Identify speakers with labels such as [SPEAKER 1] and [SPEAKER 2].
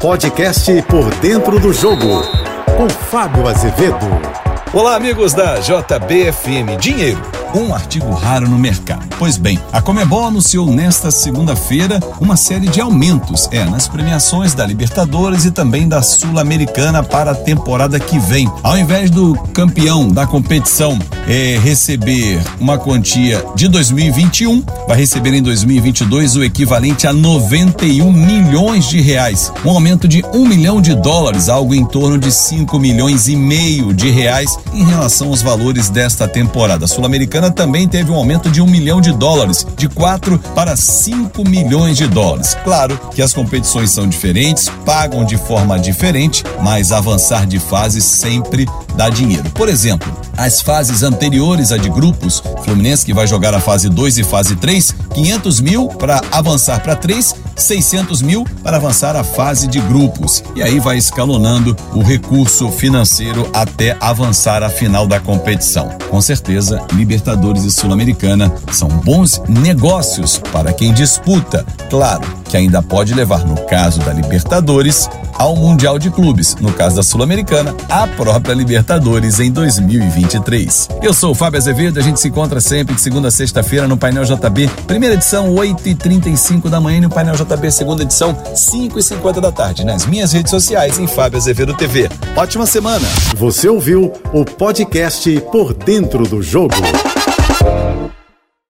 [SPEAKER 1] Podcast Por Dentro do Jogo, com Fábio Azevedo.
[SPEAKER 2] Olá, amigos da JBFM. Dinheiro um artigo raro no mercado. Pois bem, a Comebol anunciou nesta segunda-feira uma série de aumentos, é, nas premiações da Libertadores e também da Sul-Americana para a temporada que vem. Ao invés do campeão da competição é, receber uma quantia de 2021, vai receber em 2022 o equivalente a 91 milhões de reais, um aumento de um milhão de dólares, algo em torno de 5 milhões e meio de reais em relação aos valores desta temporada. Sul-Americana Americana também teve um aumento de um milhão de dólares, de 4 para 5 milhões de dólares. Claro que as competições são diferentes, pagam de forma diferente, mas avançar de fase sempre dá dinheiro. Por exemplo, as fases anteriores a de grupos, Fluminense que vai jogar a fase 2 e fase 3, 500 mil para avançar para 3, 600 mil para avançar a fase de grupos. E aí vai escalonando o recurso financeiro até avançar a final da competição. Com certeza, Libertadores e Sul-Americana são bons negócios para quem disputa. Claro que ainda pode levar, no caso da Libertadores, ao Mundial de Clubes, no caso da Sul-Americana, a própria Libertadores em 2023. Eu sou o Fábio Azevedo, a gente se encontra sempre de segunda a sexta-feira no Painel JB, primeira edição 8h35 da manhã no Painel JB, segunda edição 5h50 da tarde, nas minhas redes sociais em Fábio Azevedo TV. Ótima semana!
[SPEAKER 1] Você ouviu o podcast Por Dentro do Jogo.